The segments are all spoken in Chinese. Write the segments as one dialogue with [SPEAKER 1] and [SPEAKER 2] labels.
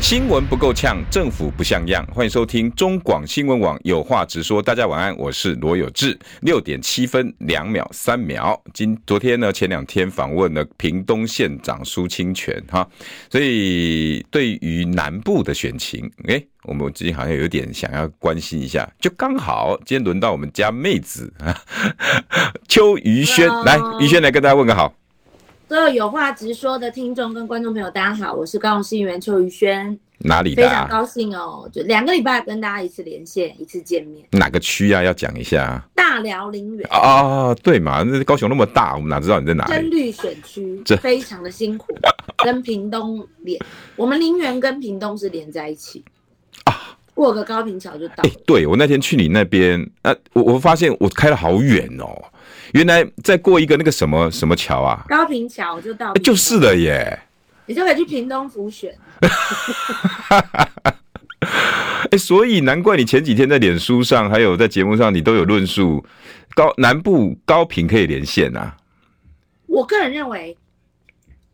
[SPEAKER 1] 新闻不够呛，政府不像样。欢迎收听中广新闻网有话直说。大家晚安，我是罗有志。六点七分两秒三秒。今昨天呢，前两天访问了屏东县长苏清泉哈，所以对于南部的选情，哎，我们最近好像有点想要关心一下。就刚好今天轮到我们家妹子啊，邱于轩来，于轩来跟大家问个好。
[SPEAKER 2] 所有有话直说的听众跟观众朋友，大家好，我是高雄市议员邱宇轩。
[SPEAKER 1] 哪里的？
[SPEAKER 2] 非常高兴哦，就两个礼拜跟大家一次连线，一次见面。
[SPEAKER 1] 哪个区啊？要讲一下。
[SPEAKER 2] 大寮林园。
[SPEAKER 1] 啊，对嘛？那高雄那么大，我们哪知道你在哪里？
[SPEAKER 2] 深绿选区，这非常的辛苦。跟屏东连，我们林园跟屏东是连在一起啊，过个高平桥就到
[SPEAKER 1] 对，我那天去你那边，啊，我我发现我开了好远哦。原来再过一个那个什么什么桥啊？
[SPEAKER 2] 高平桥就到，
[SPEAKER 1] 就是了耶。
[SPEAKER 2] 你就可以去屏东辅选。
[SPEAKER 1] 哎，所以难怪你前几天在脸书上，还有在节目上，你都有论述高南部高屏可以连线啊。
[SPEAKER 2] 我个人认为，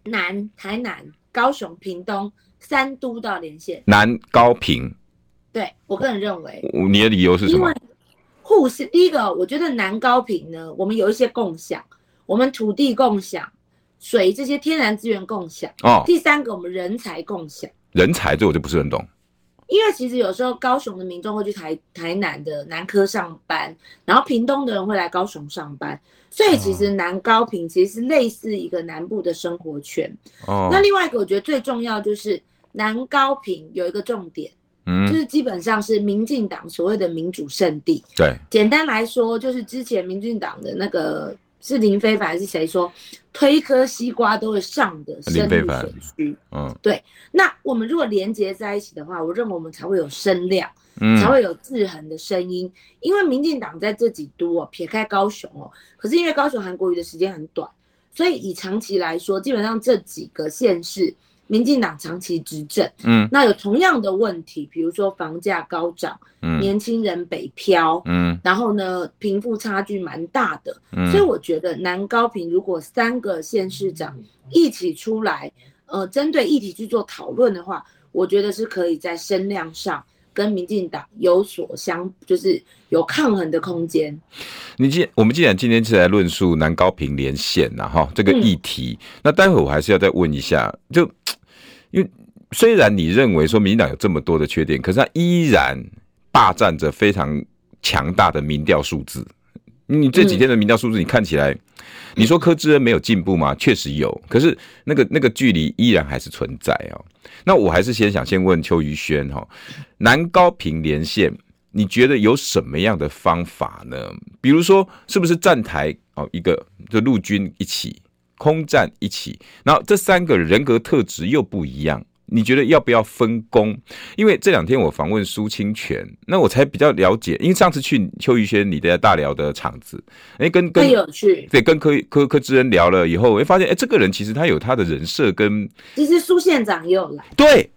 [SPEAKER 2] 南台南、高雄、屏东三都到连线。
[SPEAKER 1] 南高平。
[SPEAKER 2] 对，我个人认为。
[SPEAKER 1] 你的理由是什么？
[SPEAKER 2] 互是第一个，我觉得南高平呢，我们有一些共享，我们土地共享，水这些天然资源共享。哦。第三个，我们人才共享。
[SPEAKER 1] 人才这我就不是很懂。
[SPEAKER 2] 因为其实有时候高雄的民众会去台台南的南科上班，然后屏东的人会来高雄上班，所以其实南高平其实是类似一个南部的生活圈。哦。那另外一个我觉得最重要就是南高平有一个重点。嗯，就是基本上是民进党所谓的民主圣地。对，简单来说，就是之前民进党的那个是林飞凡还是谁说，推一颗西瓜都会上的深绿选区。嗯，对。那我们如果连接在一起的话，我认为我们才会有声量，嗯，才会有制衡的声音。因为民进党在这几都哦，撇开高雄哦，可是因为高雄韩国瑜的时间很短，所以以长期来说，基本上这几个县市。民进党长期执政，嗯，那有同样的问题，比如说房价高涨，嗯，年轻人北漂，嗯，然后呢，贫富差距蛮大的，嗯，所以我觉得南高平如果三个县市长一起出来，呃，针对议题去做讨论的话，我觉得是可以在声量上跟民进党有所相，就是有抗衡的空间。
[SPEAKER 1] 你既我们既然今天是来论述南高平连线呐，哈，这个议题，嗯，那待会我还是要再问一下，就。因为虽然你认为说民进党有这么多的缺点，可是他依然霸占着非常强大的民调数字。你这几天的民调数字，你看起来，你说柯志恩没有进步吗？确实有，可是那个那个距离依然还是存在哦。那我还是先想先问邱于轩哈，南高屏连线，你觉得有什么样的方法呢？比如说，是不是站台哦，一个就陆军一起。空战一起，然后这三个人格特质又不一样，你觉得要不要分工？因为这两天我访问苏清泉，那我才比较了解。因为上次去邱宇轩你的大聊的场子，哎，跟跟
[SPEAKER 2] 有趣，
[SPEAKER 1] 对，跟柯柯柯志恩聊了以后，我会发现，哎，这个人其实他有他的人设，跟
[SPEAKER 2] 其实苏县长也有来，
[SPEAKER 1] 对，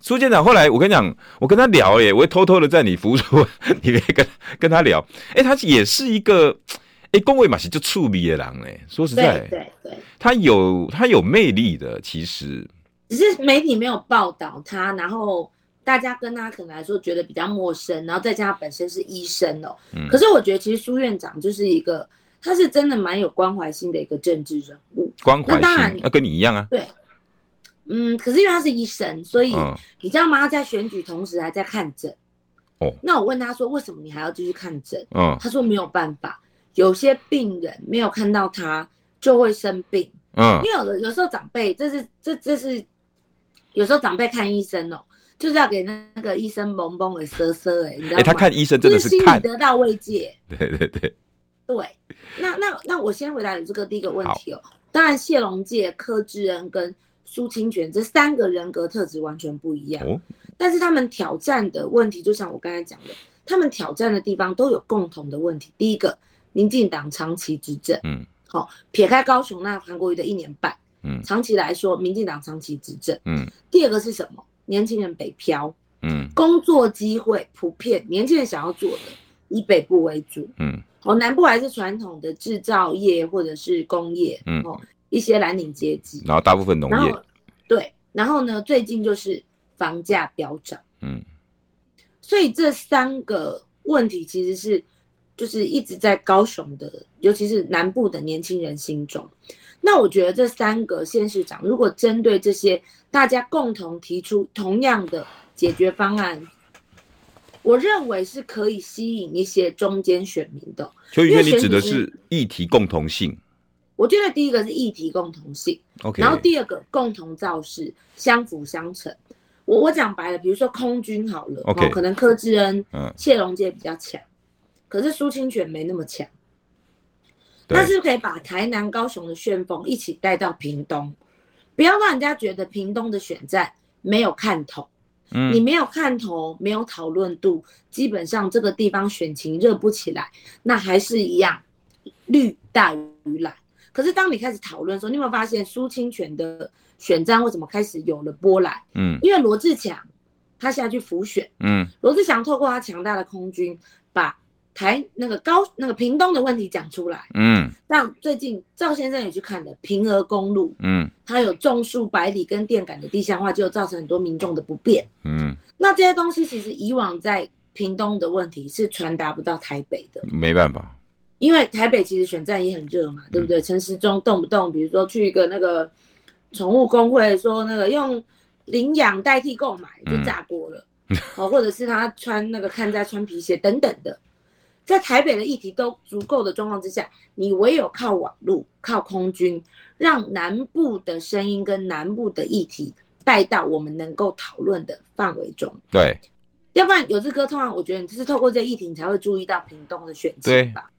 [SPEAKER 1] 苏县长后来我跟你讲，我跟他聊，耶，我会偷偷的在你服务处，你可以跟跟他聊，哎，他也是一个。哎，龚伟马西就触鼻的狼哎，说实在，
[SPEAKER 2] 对对对，
[SPEAKER 1] 他有他有魅力的，其实
[SPEAKER 2] 只是媒体没有报道他，然后大家跟他可能来说觉得比较陌生，然后再加上本身是医生哦，嗯，可是我觉得其实苏院长就是一个，他是真的蛮有关怀心的一个政治人物，
[SPEAKER 1] 关怀心，那当然，那跟你一样啊，
[SPEAKER 2] 对，嗯，可是因为他是医生，所以你知道吗？他在选举同时还在看诊，哦，那我问他说，为什么你还要继续看诊？嗯，他说没有办法。有些病人没有看到他就会生病，嗯，因为有的有时候长辈，这是这这是有时候长辈看医生哦，就是要给那个医生蒙蒙的瑟瑟哎，你知道吗？
[SPEAKER 1] 他看医生真的是看，就是心里
[SPEAKER 2] 得到慰藉。
[SPEAKER 1] 对对对，
[SPEAKER 2] 对。那那那我先回答你这个第一个问题哦。当然，谢龙介、柯志恩跟苏清泉这三个人格特质完全不一样，哦，但是他们挑战的问题，就像我刚才讲的，他们挑战的地方都有共同的问题。第一个，民进党长期执政，
[SPEAKER 1] 嗯，
[SPEAKER 2] 好、哦，撇开高雄那韩国瑜的一年半，
[SPEAKER 1] 嗯，
[SPEAKER 2] 长期来说，民进党长期执政，
[SPEAKER 1] 嗯。
[SPEAKER 2] 第二个是什么？年轻人北漂，
[SPEAKER 1] 嗯，
[SPEAKER 2] 工作机会普遍，年轻人想要做的以北部为主，
[SPEAKER 1] 嗯，
[SPEAKER 2] 哦，南部还是传统的制造业或者是工业，
[SPEAKER 1] 嗯，
[SPEAKER 2] 哦，一些蓝领阶级，
[SPEAKER 1] 然后大部分农业，
[SPEAKER 2] 对，然后呢，最近就是房价飙涨，
[SPEAKER 1] 嗯，
[SPEAKER 2] 所以这三个问题其实是就是一直在高雄的，尤其是南部的年轻人心中。那我觉得这三个县市长如果针对这些大家共同提出同样的解决方案，我认为是可以吸引一些中间选民的。
[SPEAKER 1] 邱宇轩，你指的是议题共同性？
[SPEAKER 2] 我觉得第一个是议题共同性
[SPEAKER 1] ，OK，
[SPEAKER 2] 然后第二个共同造势，相辅相成。我我讲白了，比如说空军好了
[SPEAKER 1] ，OK，
[SPEAKER 2] 可能柯志恩、
[SPEAKER 1] 嗯，
[SPEAKER 2] 谢龙介比较强，可是苏清泉没那么强。那是不是可以把台南、高雄的旋风一起带到屏东，不要让人家觉得屏东的选战没有看头。嗯，你没有看头，没有讨论度，基本上这个地方选情热不起来，那还是一样绿大于蓝。可是当你开始讨论的时候，你有没有发现苏清泉的选战为什么开始有了波澜？
[SPEAKER 1] 嗯，
[SPEAKER 2] 因为罗志强他下去辅选，
[SPEAKER 1] 嗯，
[SPEAKER 2] 罗志强透过他强大的空军把。台那个高那个屏东的问题讲出来，
[SPEAKER 1] 嗯，
[SPEAKER 2] 像最近赵先生也去看了平和公路，
[SPEAKER 1] 嗯，
[SPEAKER 2] 它有种树百里跟电杆的地下化，就造成很多民众的不便，
[SPEAKER 1] 嗯，
[SPEAKER 2] 那这些东西其实以往在屏东的问题是传达不到台北的，
[SPEAKER 1] 没办法，
[SPEAKER 2] 因为台北其实选战也很热嘛，对不对？陈时中动不动比如说去一个那个宠物工会说那个用领养代替购买就炸锅了，哦、嗯，或者是他穿那个看在穿皮鞋等等的。在台北的议题都足够的状况之下，你唯有靠网路、靠空军，让南部的声音跟南部的议题带到我们能够讨论的范围中。
[SPEAKER 1] 对，
[SPEAKER 2] 要不然有志哥通常我觉得你就是透过这议题，你才会注意到屏东的选情吧？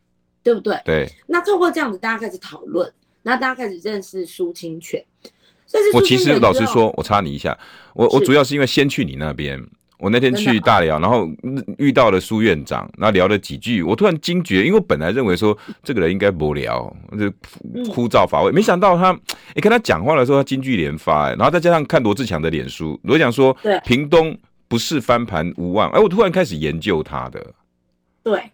[SPEAKER 2] 对，对不对？
[SPEAKER 1] 对。
[SPEAKER 2] 那透过这样子，大家开始讨论，那大家开始认识苏清泉。
[SPEAKER 1] 我其实老实说，我插你一下，我我主要是因为先去你那边。我那天去大寮，然后遇到了苏院长，然后聊了几句，我突然惊觉，因为我本来认为说这个人应该无聊，就枯燥乏味，没想到他，你跟他讲话的时候，他金句连发，然后再加上看罗志强的脸书，罗智强说，屏东不是翻盘无望，哎，我突然开始研究他的，
[SPEAKER 2] 对，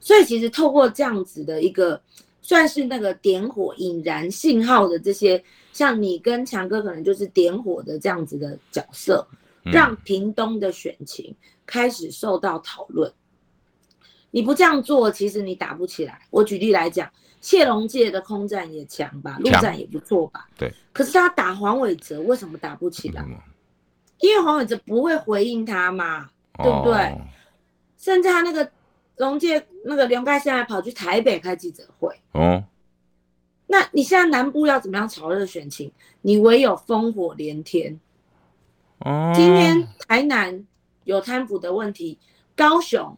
[SPEAKER 2] 所以其实透过这样子的一个，算是那个点火引燃信号的这些，像你跟强哥可能就是点火的这样子的角色。让屏东的选情开始受到讨论。嗯。你不这样做，其实你打不起来。我举例来讲，谢龙介的空战也强吧，陆战也不错吧。
[SPEAKER 1] 对。
[SPEAKER 2] 可是他打黄伟哲，为什么打不起来？
[SPEAKER 1] 嗯。
[SPEAKER 2] 因为黄伟哲不会回应他嘛，哦，对不对？甚至他那个龙介那个刘盖现在跑去台北开记者会。哦。那你现在南部要怎么样炒热选情？你唯有烽火连天。今天台南有贪腐的问题，高雄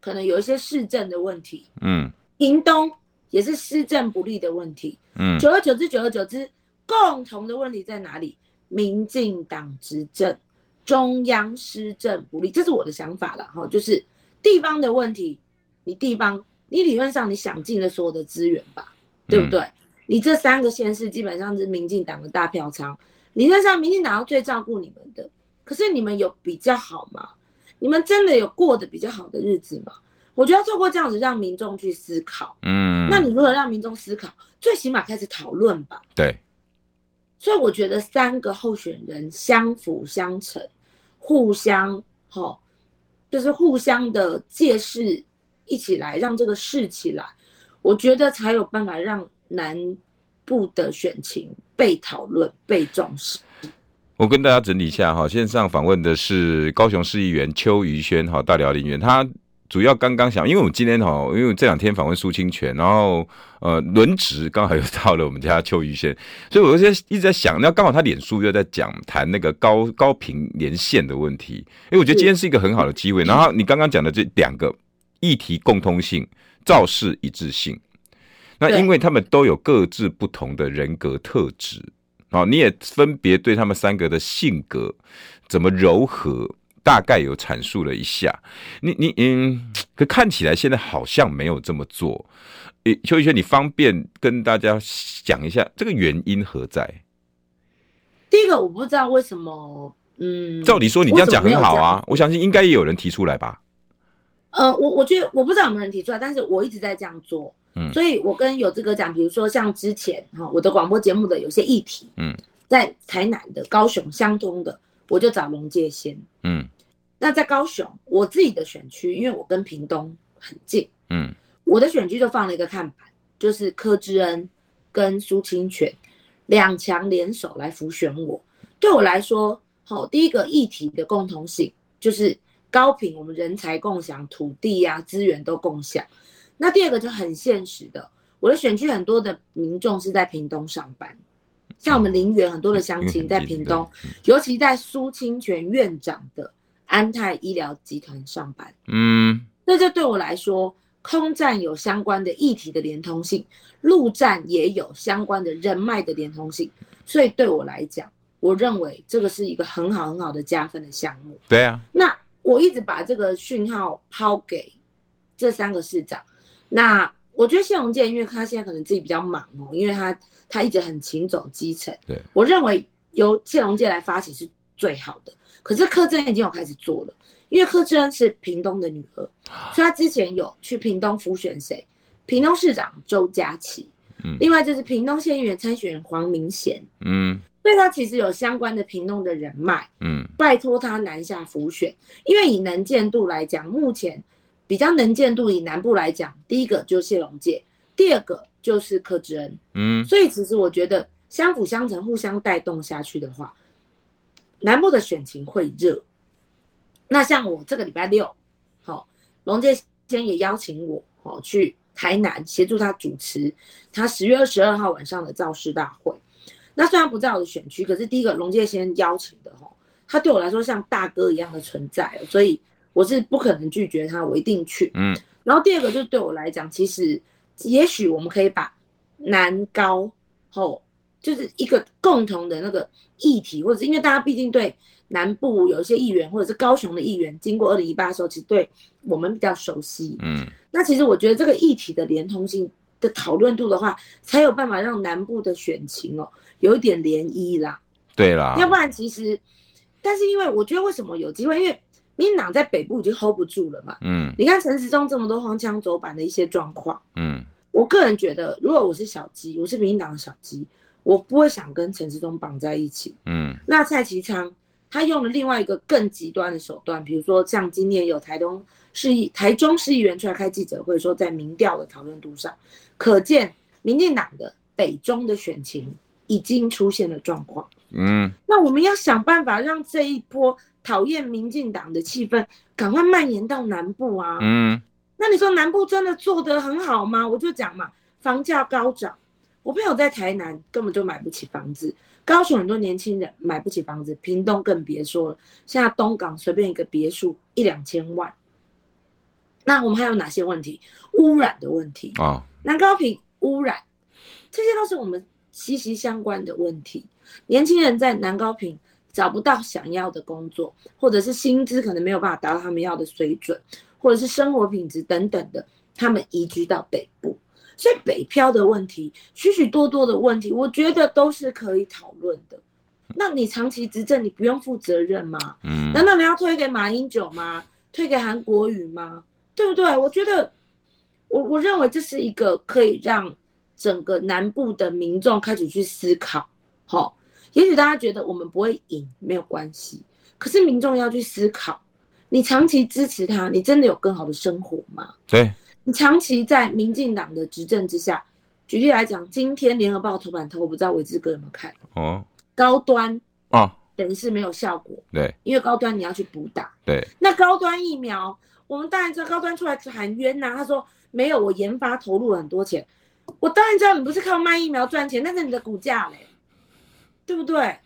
[SPEAKER 2] 可能有一些市政的问题，嗯，屏东也是施政不力的问题，嗯，久而久之，久而久之，共同的问题在哪里？民进党执政，中央施政不力，这是我的想法了哈，就是地方的问题，你地方，你理论上你想尽了所有的资源吧，对不对？嗯、你这三个县市基本上是民进党的大票仓。理论上，民进党要最照顾你们的，可是你们有比较好吗？你们真的有过得比较好的日子吗？我觉得透过这样子让民众去思考，嗯，那你如何让民众思考？最起码开始讨论吧。
[SPEAKER 1] 对，
[SPEAKER 2] 所以我觉得三个候选人相辅相成，互相齁，就是互相的借势一起来让这个事起来，我觉得才有办法让南部的选情被讨论、被重视。
[SPEAKER 1] 我跟大家整理一下哈，线上访问的是高雄市议员邱于轩哈，大寮林员。他主要刚刚想，因为我们今天哈，因为这两天访问苏清泉，然后呃轮值刚好又到了我们家邱于轩，所以我就在一直在想，那刚好他脸书又在讲谈那个高高频连线的问题，因为我觉得今天是一个很好的机会。然后你刚刚讲的这两个议题共通性、造势一致性。那因为他们都有各自不同的人格特质，好，你也分别对他们三个的性格怎么柔和，大概有阐述了一下。你你嗯，可看起来现在好像没有这么做。诶，邱宇轩，你方便跟大家讲一下这个原因何在？
[SPEAKER 2] 第一个，我不知道为什么，嗯，
[SPEAKER 1] 照理说你这样讲很好啊，我相信应该也有人提出来吧。
[SPEAKER 2] 呃，我我觉得我不知道有没有人提出来，但是我一直在这样做，嗯，所以我跟有志哥讲，比如说像之前哈，我的广播节目的有些议题，嗯，在台南的、高雄相通的，我就找龙介先，嗯，那在高雄我自己的选区，因为我跟屏东很近，嗯，我的选区就放了一个看板，就是柯志恩跟苏清泉两强联手来辅选我，对我来说，好，第一个议题的共同性就是。高屏，我们人才共享，土地啊资源都共享。那第二个就很现实的，我的选区很多的民众是在屏东上班，像我们林园很多的乡亲在屏东，尤其在苏清泉院长的安泰医疗集团上班。嗯，那这对我来说，空战有相关的议题的连通性，陆战也有相关的人脉的连通性，所以对我来讲，我认为这个是一个很好很好的加分的项目。
[SPEAKER 1] 对啊，
[SPEAKER 2] 那。我一直把这个讯号抛给这三个市长。那我觉得谢龙介，因为他现在可能自己比较忙哦，因为他他一直很勤走基层。
[SPEAKER 1] 对，
[SPEAKER 2] 我认为由谢龙介来发起是最好的。可是柯志恩已经有开始做了，因为柯志恩是屏东的女儿，所以他之前有去屏东辅选谁？屏东市长周家琪。嗯。另外就是屏东县议员参选人黄明贤。嗯。所以他其实有相关的屏东的人脉，嗯，拜托他南下辅选，因为以能见度来讲，目前比较能见度以南部来讲，第一个就是谢龙介，第二个就是柯志恩，嗯，所以其实我觉得相辅相成、互相带动下去的话，南部的选情会热。那像我这个礼拜六，好，龙介先也邀请我，好去台南协助他主持他十月二十二号晚上的造势大会。那虽然不在我的选区，可是第一个龙介先邀请的哈，他对我来说像大哥一样的存在，所以我是不可能拒绝他，我一定去。嗯，然后第二个就是对我来讲，其实也许我们可以把南高吼，就是一个共同的那个议题，或者是因为大家毕竟对南部有一些议员，或者是高雄的议员，经过二零一八的时候，其实对我们比较熟悉。嗯，那其实我觉得这个议题的连通性的讨论度的话，才有办法让南部的选情哦。有一点涟漪啦，
[SPEAKER 1] 对啦，
[SPEAKER 2] 要不然其实，但是因为我觉得为什么有机会？因为民进党在北部已经 hold 不住了嘛。嗯，你看陈时中这么多荒腔走板的一些状况，嗯，我个人觉得，如果我是小鸡，我是民进党的小鸡，我不会想跟陈时中绑在一起。嗯，那蔡其昌他用了另外一个更极端的手段，比如说像今年有台东市议、台中市议员出来开记者会，说在民调的讨论度上，可见民进党的北中的选情。已经出现了状况，嗯，那我们要想办法让这一波讨厌民进党的气氛赶快蔓延到南部啊，嗯，那你说南部真的做得很好吗？我就讲嘛，房价高涨，我朋友在台南根本就买不起房子，高雄很多年轻人买不起房子，屏东更别说了，现在东港随便一个别墅一两千万，那我们还有哪些问题？污染的问题啊，南高屏污染，这些都是我们。息息相关的问题，年轻人在南高屏找不到想要的工作，或者是薪资可能没有办法达到他们要的水准，或者是生活品质等等的，他们移居到北部，所以北漂的问题，许许多多的问题，我觉得都是可以讨论的。那你长期执政，你不用负责任吗？嗯，难道你要推给马英九吗？推给韩国瑜吗？对不对？我觉得，我我认为这是一个可以让。整个南部的民众开始去思考，好，也许大家觉得我们不会赢，没有关系。可是民众要去思考，你长期支持他，你真的有更好的生活吗？
[SPEAKER 1] 对，
[SPEAKER 2] 你长期在民进党的执政之下，举例来讲，今天联合报头版头，我不知道伟志哥有没有看？哦，高端啊，等于是没有效果。
[SPEAKER 1] 对，
[SPEAKER 2] 因为高端你要去补打。
[SPEAKER 1] 对，
[SPEAKER 2] 那高端疫苗，我们当然知道高端出来喊冤呐，他说没有，我研发投入了很多钱。我当然知道你不是靠卖疫苗赚钱，但是你的股价嘞，对不对？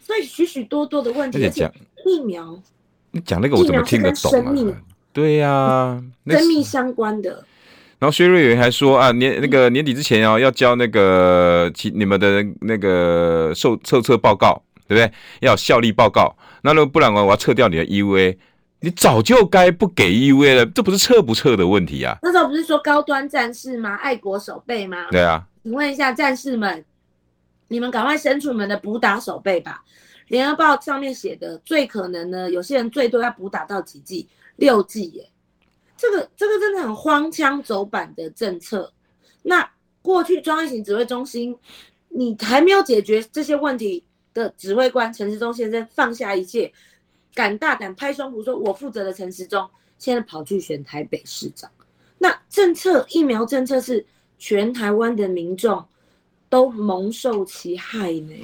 [SPEAKER 2] 所以许许多多的问题，而且疫苗，
[SPEAKER 1] 你讲那个我怎么听得懂啊？对呀、啊，
[SPEAKER 2] 生命相关的。
[SPEAKER 1] 然后薛瑞元还说啊，年那个年底之前哦，要交那个其你们的那个受测测报告，对不对？要有效力报告。那如果不然我我要撤掉你的 EUA，你早就该不给 EUA 了，这不是撤不撤的问题啊。
[SPEAKER 2] 那时候不是说高端战士吗？爱国守备吗？
[SPEAKER 1] 对啊。
[SPEAKER 2] 请问一下战士们，你们赶快伸出你们的补打手背吧。联合报上面写的最可能呢，有些人最多要补打到几剂？六剂耶。这个这个真的很荒腔走板的政策。那过去中央疫情指挥中心，你还没有解决这些问题的指挥官陈时中先生放下一切，敢大胆拍胸脯说“我负责的”陈时中，现在跑去选台北市长。那政策疫苗政策是全台湾的民众都蒙受其害呢，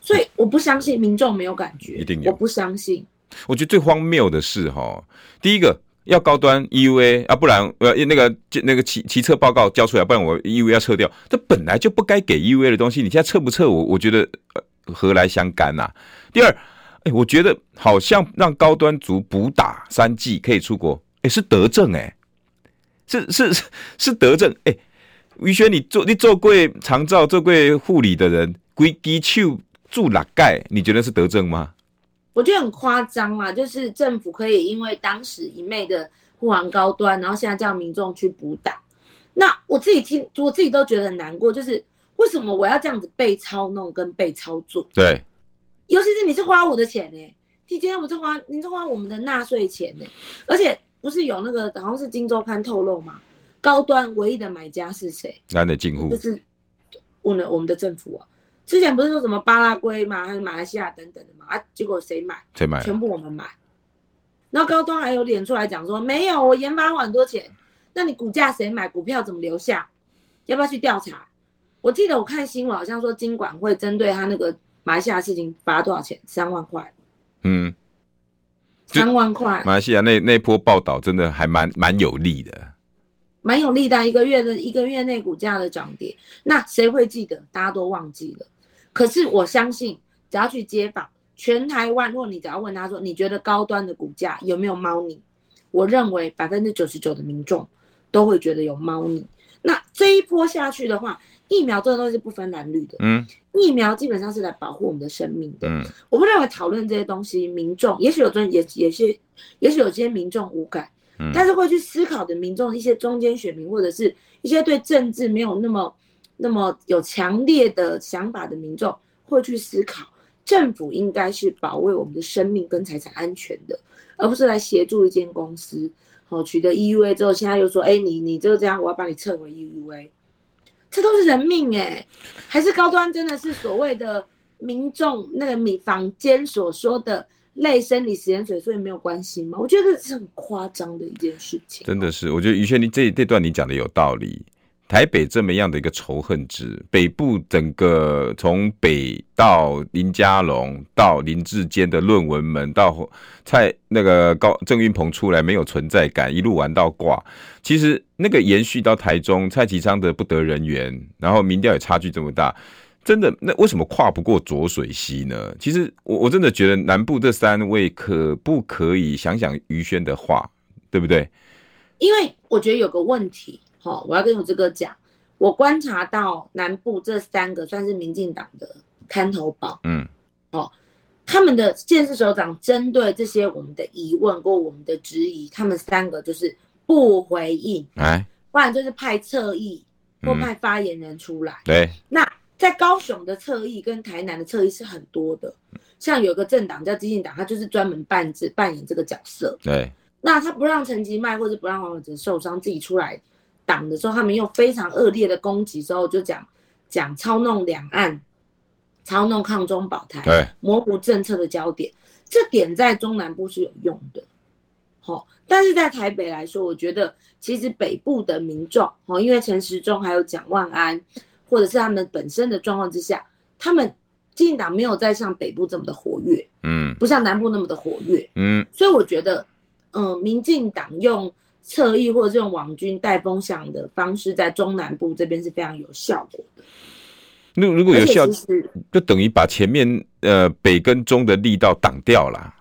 [SPEAKER 2] 所以我不相信民众没有感觉，
[SPEAKER 1] 一定有，
[SPEAKER 2] 我不相信。
[SPEAKER 1] 我觉得最荒谬的是哈，第一个。要高端 EUA 啊，不然呃那个那个骑骑测报告交出来，不然我 EUA 要撤掉。这本来就不该给 EUA 的东西，你现在撤不撤？我我觉得呃何来相干呐？第二，哎，我觉得好像让高端族补打三剂可以出国，哎，是德政哎，是是是是德政哎。于轩，你做你做过长照、做过护理的人，规基手住哪盖？你觉得是德政吗？
[SPEAKER 2] 我觉得很夸张啊，就是政府可以因为当时一昧的护航高端，然后现在叫民众去补打。那我自己听，我自己都觉得很难过，就是为什么我要这样子被操弄跟被操作？
[SPEAKER 1] 对，
[SPEAKER 2] 尤其是你是花我的钱呢、欸，你今天我是花，你是花我们的纳税钱呢、欸，而且不是有那个好像是《金周刊》透露嘛，高端唯一的买家是谁？
[SPEAKER 1] 男的进户，
[SPEAKER 2] 就是我们我们的政府啊。之前不是说什么巴拉圭嘛，还是马来西亚等等的嘛？啊，结果谁买？
[SPEAKER 1] 谁买？
[SPEAKER 2] 全部我们买。然后高端还有脸出来讲说，没有，我研发花很多钱。那你股价谁买？股票怎么留下？要不要去调查？我记得我看新闻好像说，金管会针对他那个马来西亚的事情罚多少钱？三万块。
[SPEAKER 1] 嗯，
[SPEAKER 2] 三万块。
[SPEAKER 1] 马来西亚那那波报道真的还蛮蛮有利的。
[SPEAKER 2] 蛮有力的，一个月的一个月内股价的涨跌，那谁会记得？大家都忘记了。可是我相信，只要去街访，全台湾，如果你只要问他说，你觉得高端的股价有没有猫腻？我认为百分之九十九的民众都会觉得有猫腻。那这一波下去的话，疫苗这个东西是不分蓝绿的。嗯，疫苗基本上是来保护我们的生命的。嗯，我不认为讨论这些东西，民众也许有专也也许也许有些民众无感。但是会去思考的民众，一些中间选民，或者是一些对政治没有那么那么有强烈的想法的民众，会去思考，政府应该是保卫我们的生命跟财产安全的，而不是来协助一间公司，好取得 EUA 之后，现在又说，哎，你你就这样，我要把你撤回 EUA，这都是人命哎，还是高端真的是所谓的民众那个民坊间所说的？类生理食盐水，所以没有关系吗？我觉得这是很夸张的一件事情。
[SPEAKER 1] 真的是，我觉得于轩，你这这段你讲的有道理。台北这么样的一个仇恨值，北部整个从北到林佳龙到林志坚的论文门，到蔡那个高郑运鹏出来没有存在感，一路玩到挂。其实那个延续到台中，蔡其昌的不得人缘，然后民调也差距这么大。真的，那为什么跨不过浊水溪呢？其实我我真的觉得南部这三位可不可以想想于轩的话，对不对？
[SPEAKER 2] 因为我觉得有个问题，哈，我要跟我这个讲，我观察到南部这三个算是民进党的看头宝，嗯，哦，他们的县市首长针对这些我们的疑问或我们的质疑，他们三个就是不回应，哎，不然就是派侧翼或派发言人出来，
[SPEAKER 1] 对，
[SPEAKER 2] 那。在高雄的侧翼跟台南的侧翼是很多的，像有个政党叫激进党，他就是专门扮这扮演这个角色。
[SPEAKER 1] 对，
[SPEAKER 2] 那他不让陈吉迈或者不让黄伟哲受伤，自己出来挡的时候，他们用非常恶劣的攻击之后，就讲讲操弄两岸，操弄抗中保台，对，模糊政策的焦点，这点在中南部是有用的。好，但是在台北来说，我觉得其实北部的民众，哦，因为陈时中还有蒋万安。或者是他们本身的状况之下，他们基进党没有再像北部这么的活跃，嗯，不像南部那么的活跃，嗯，所以我觉得，嗯，民进党用侧翼或者是用网军带风向的方式，在中南部这边是非常有效果的。
[SPEAKER 1] 那如果有效，就等于把前面呃北跟中的力道挡掉了。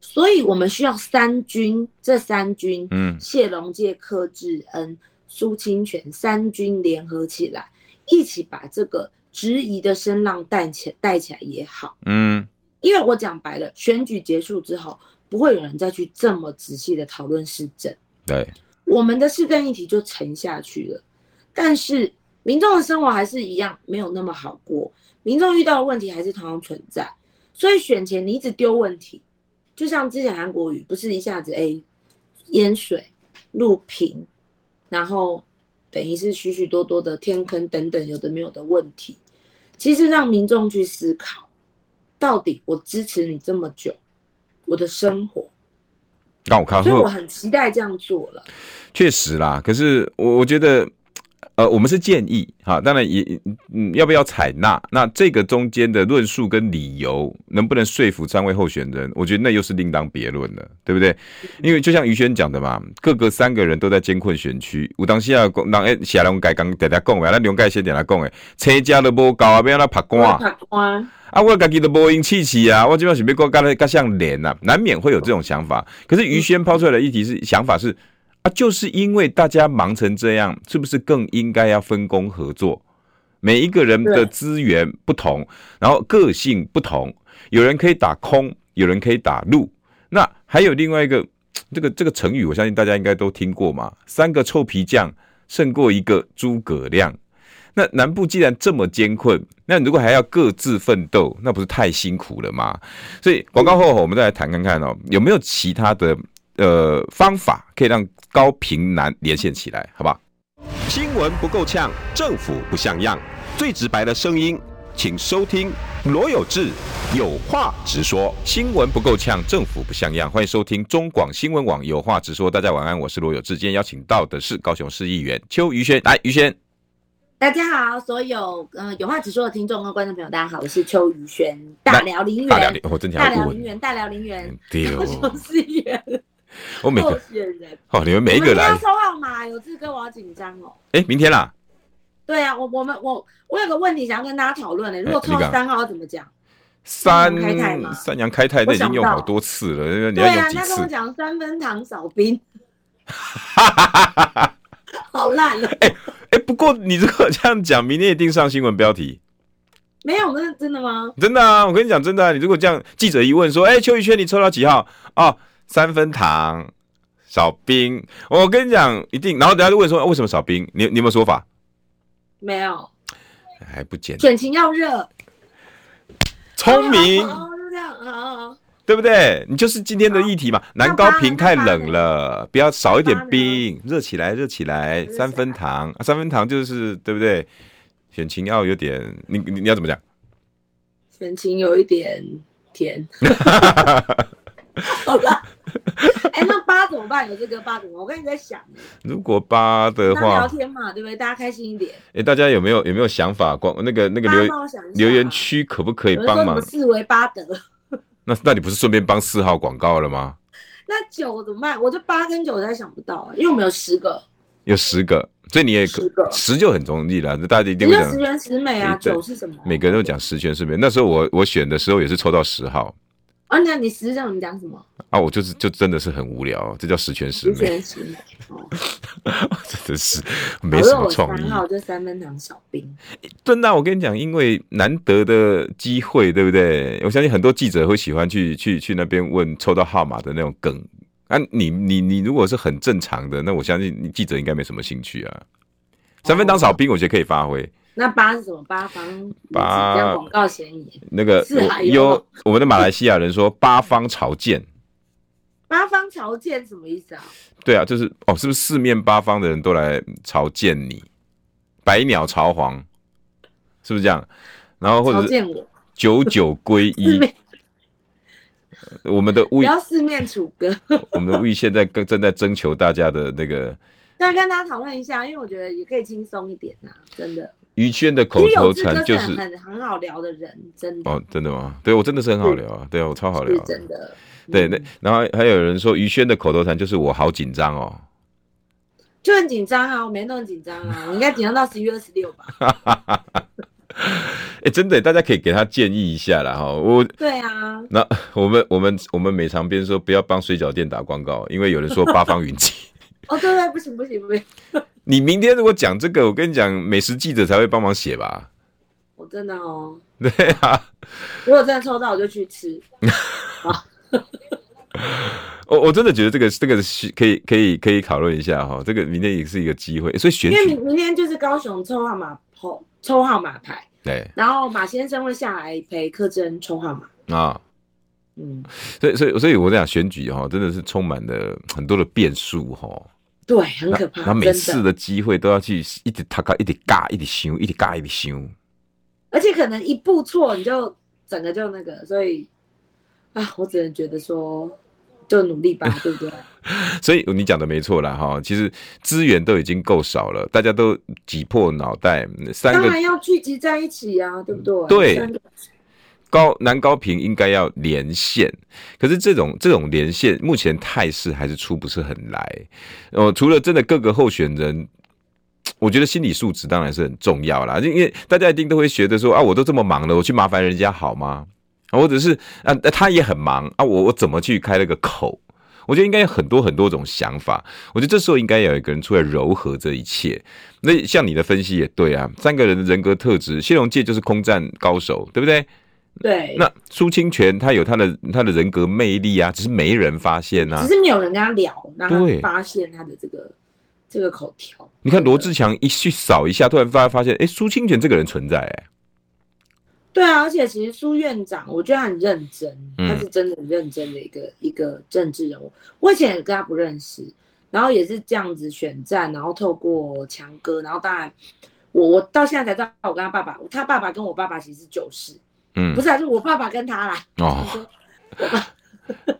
[SPEAKER 2] 所以我们需要三军，这三军，嗯，谢龙介、柯志恩、苏清泉三军联合起来。一起把这个质疑的声浪带起带起来也好，嗯，因为我讲白了，选举结束之后，不会有人再去这么仔细的讨论市政。
[SPEAKER 1] 对，
[SPEAKER 2] 我们的市政议题就沉下去了。但是民众的生活还是一样没有那么好过，民众遇到的问题还是同样存在。所以选前你一直丢问题，就像之前韩国瑜不是一下子哎淹水、路平，然后等于是许许多多的天坑等等有的没有的问题，其实让民众去思考，到底我支持你这么久，我的生活，
[SPEAKER 1] 让我看，
[SPEAKER 2] 所以我很期待这样做了。
[SPEAKER 1] 确实啦，可是我我觉得。呃，我们是建议哈，当然也嗯，要不要采纳？那这个中间的论述跟理由能不能说服三位候选人？我觉得那又是另当别论了，对不对？因为就像于轩讲的嘛，各个三个人都在艰困选区，有当时啊，讲让诶，下龙改刚大家讲话，那龙盖先点来讲诶，车价都无高啊，要让他拍光
[SPEAKER 2] 拍光
[SPEAKER 1] 啊，我家己都无用气气啊，我基本上是要过跟他像脸啊，难免会有这种想法。可是于轩抛出来的议题是想法是。啊，就是因为大家忙成这样，是不是更应该要分工合作？每一个人的资源不同，然后个性不同，有人可以打空，有人可以打路。那还有另外一个，这个这个成语，我相信大家应该都听过嘛。三个臭皮匠胜过一个诸葛亮。那南部既然这么艰困，那如果还要各自奋斗，那不是太辛苦了吗？所以广告后，我们再来谈看看哦，有没有其他的？呃，方法可以让高频南连线起来，好不好？
[SPEAKER 3] 新闻不够呛，政府不像样，最直白的声音，请收听罗有志有话直说。
[SPEAKER 1] 新闻不够呛，政府不像样，欢迎收听中广新闻网有话直说。大家晚安，我是罗有志。今天邀请到的是高雄市议员邱于轩，来，于轩。
[SPEAKER 2] 大家好，所有呃有话直说的听众和观众朋友，大家好，我是邱于轩，大寮林园，大寮林，
[SPEAKER 1] 我真
[SPEAKER 2] 大寮林园，大寮林园，高雄市议员。
[SPEAKER 1] 我每个哦，你们每一个来，
[SPEAKER 2] 要抽号码，有志哥，我好紧张哦。
[SPEAKER 1] 哎、欸，明天啦。
[SPEAKER 2] 对啊，我我们我我有个问题想要跟大家讨论呢。如果抽三号要怎么讲？
[SPEAKER 1] 三？三阳开泰，那已经用好多次了。你要用几次？
[SPEAKER 2] 对啊，他跟我讲三分糖少冰，好烂了。
[SPEAKER 1] 哎哎，不过你如果这样讲，明天一定上新闻标题。
[SPEAKER 2] 没有，那是真的吗？
[SPEAKER 1] 真的啊，我跟你讲，真的啊。你如果这样，记者一问说，哎，邱宇轩，你抽到几号啊？三分糖少冰，我跟你讲，一定。然后等下就问说，为什么少冰？你你有没有说法？
[SPEAKER 2] 没有，
[SPEAKER 1] 还不简单。
[SPEAKER 2] 选情要热，
[SPEAKER 1] 聪明，
[SPEAKER 2] 哦，就这样啊，
[SPEAKER 1] 对不对？你就是今天的议题嘛。南高平太冷了，不要少一点冰，热起来，热起来。三分糖，三分糖就是对不对？选情要有点，你你你要怎么讲？
[SPEAKER 2] 选情有一点甜。好了，哎、欸，那八怎么办？有这个八怎么办？我刚才在想，
[SPEAKER 1] 如果八的话，
[SPEAKER 2] 聊天嘛，对不对？大家开心一点。哎、
[SPEAKER 1] 欸，大家有没有有没有想法？光那个那个留留言区可不可以帮忙？
[SPEAKER 2] 四维八德。
[SPEAKER 1] 那那你不是顺便帮四号广告了吗？
[SPEAKER 2] 那九怎么办？我这八跟九我才想不到啊，因为我们有十个，
[SPEAKER 1] 有十个，所以你也十个十就很容易了。那大家一定会讲十
[SPEAKER 2] 全十美啊，九是什么？
[SPEAKER 1] 每个人都讲十全十美。那时候我我选的时候也是抽到十号。
[SPEAKER 2] 啊，那你实际上你讲什么？
[SPEAKER 1] 啊，我就是就真的是很无聊，这叫十全十美。十全十美，哦，真的是没什么创意。
[SPEAKER 2] 三号就三分糖小兵。
[SPEAKER 1] 真的，我跟你讲，因为难得的机会，对不对？我相信很多记者会喜欢去去去那边问抽到号码的那种梗。啊，你你你如果是很正常的，那我相信你记者应该没什么兴趣啊。三分糖少冰，我觉得可以发挥。
[SPEAKER 2] 那八是什么？八方八广告嫌疑。
[SPEAKER 1] 那个有我们的马来西亚人说 八方朝见。
[SPEAKER 2] 八方朝见什么意思啊？
[SPEAKER 1] 对啊，就是哦，是不是四面八方的人都来朝见你？百鸟朝皇，是不是这样？然后或者是九九归一。我们的魏不
[SPEAKER 2] 要四面楚歌。
[SPEAKER 1] 我们的魏现在正正在征求大家的那个。
[SPEAKER 2] 那跟大家讨论一下，因为我觉得也可以轻松一点呐，真的。
[SPEAKER 1] 于轩的口头禅就是
[SPEAKER 2] 很很好聊的人，真的。
[SPEAKER 1] 哦，真的吗？对，我真的是很好聊啊，对啊，我超好聊，
[SPEAKER 2] 真的。
[SPEAKER 1] 对，那然后还有人说于轩的口头禅就是我好紧张哦，
[SPEAKER 2] 就很紧张啊，我没那么紧张啊，我应该紧张到十一月二十六吧？
[SPEAKER 1] 哎，真的，大家可以给他建议一下啦。哈。我
[SPEAKER 2] 对啊，
[SPEAKER 1] 那我们我们我们美长边说不要帮水饺店打广告，因为有人说八方云集。
[SPEAKER 2] 哦，对对，不行不行不行。
[SPEAKER 1] 你明天如果讲这个，我跟你讲，美食记者才会帮忙写吧。
[SPEAKER 2] 我真的哦。
[SPEAKER 1] 对啊，
[SPEAKER 2] 如果真的抽到，我就去吃。
[SPEAKER 1] 我我真的觉得这个这个是可以可以可以讨论一下哈，这个明天也是一个机会，所以选举，
[SPEAKER 2] 因为明明天就是高雄抽号码抽抽号码牌，
[SPEAKER 1] 对，
[SPEAKER 2] 然后马先生会下来陪柯志恩抽号码。
[SPEAKER 1] 啊，嗯，所以所以所以我在讲选举哈，真的是充满了很多的变数哈，
[SPEAKER 2] 对，很可怕，
[SPEAKER 1] 他每次的机会都要去一直他一直尬一直修一直尬一直修，
[SPEAKER 2] 而且可能一步错你就整个就那个，所以啊，我只能觉得说。就努力吧，对不对？
[SPEAKER 1] 所以你讲的没错啦，哈，其实资源都已经够少了，大家都挤破脑袋，三个当
[SPEAKER 2] 然要聚集在一起啊，对不对？
[SPEAKER 1] 对，高南高频应该要连线，可是这种这种连线目前态势还是出不是很来。哦，除了真的各个候选人，我觉得心理素质当然是很重要啦，因为大家一定都会觉得说啊，我都这么忙了，我去麻烦人家好吗？或者是啊，他也很忙啊，我我怎么去开了个口？我觉得应该有很多很多种想法。我觉得这时候应该有一个人出来柔和这一切。那像你的分析也对啊，三个人的人格特质，谢龙介就是空战高手，对不对？
[SPEAKER 2] 对。
[SPEAKER 1] 那苏清泉他有他的他的人格魅力啊，只是没人发现啊，
[SPEAKER 2] 只是没有人跟他聊，让他发现他的这个这个口条。
[SPEAKER 1] 你看罗志强一去扫一下，突然发发现，哎，苏清泉这个人存在，哎。
[SPEAKER 2] 对啊，而且其实苏院长，我觉得他很认真，他是真的很认真的一个、嗯、一个政治人物。我以前也跟他不认识，然后也是这样子选战，然后透过强哥，然后当然我我到现在才知道，我跟他爸爸，他爸爸跟我爸爸其实是旧识，嗯，不是，啊是我爸爸跟他啦。哦，我爸。